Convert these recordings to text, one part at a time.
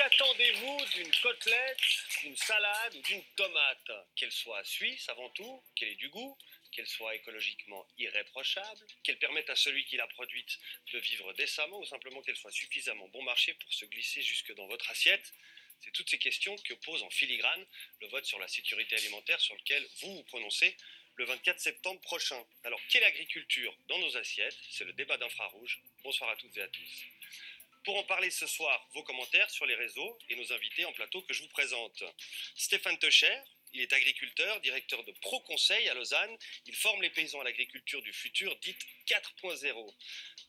Qu'attendez-vous d'une côtelette, d'une salade ou d'une tomate? Qu'elle soit suisse avant tout, qu'elle ait du goût, qu'elle soit écologiquement irréprochable, qu'elle permette à celui qui l'a produite de vivre décemment ou simplement qu'elle soit suffisamment bon marché pour se glisser jusque dans votre assiette? C'est toutes ces questions que pose en filigrane le vote sur la sécurité alimentaire sur lequel vous vous prononcez le 24 septembre prochain. Alors, quelle agriculture dans nos assiettes? C'est le débat d'infrarouge. Bonsoir à toutes et à tous. Pour en parler ce soir, vos commentaires sur les réseaux et nos invités en plateau que je vous présente. Stéphane Techer, il est agriculteur, directeur de Pro Conseil à Lausanne. Il forme les paysans à l'agriculture du futur, dite 4.0.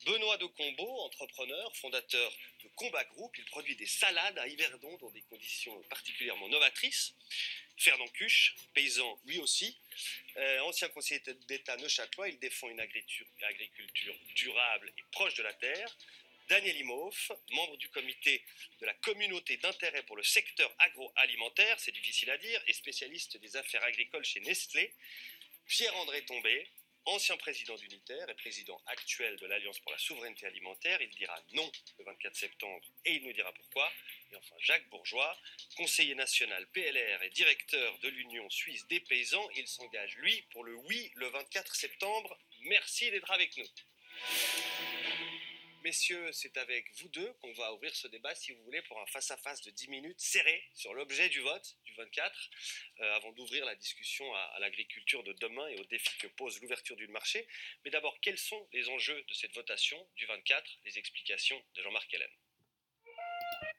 Benoît de Combeau, entrepreneur, fondateur de Combat Group. Il produit des salades à Yverdon dans des conditions particulièrement novatrices. Fernand Cuche, paysan lui aussi, euh, ancien conseiller d'État neuchâtelois, il défend une agriculture durable et proche de la terre. Daniel Imhoff, membre du comité de la communauté d'intérêt pour le secteur agroalimentaire, c'est difficile à dire, et spécialiste des affaires agricoles chez Nestlé. Pierre-André Tombé, ancien président d'Unitaire et président actuel de l'Alliance pour la souveraineté alimentaire. Il dira non le 24 septembre et il nous dira pourquoi. Et enfin Jacques Bourgeois, conseiller national PLR et directeur de l'Union suisse des paysans. Il s'engage, lui, pour le oui le 24 septembre. Merci d'être avec nous. Messieurs, c'est avec vous deux qu'on va ouvrir ce débat, si vous voulez, pour un face-à-face de 10 minutes serré sur l'objet du vote du 24, euh, avant d'ouvrir la discussion à, l'agriculture de demain et aux défis que pose l'ouverture du marché. Mais d'abord, quels sont les enjeux de cette votation du 24 Les explications de Jean-Marc Hélène.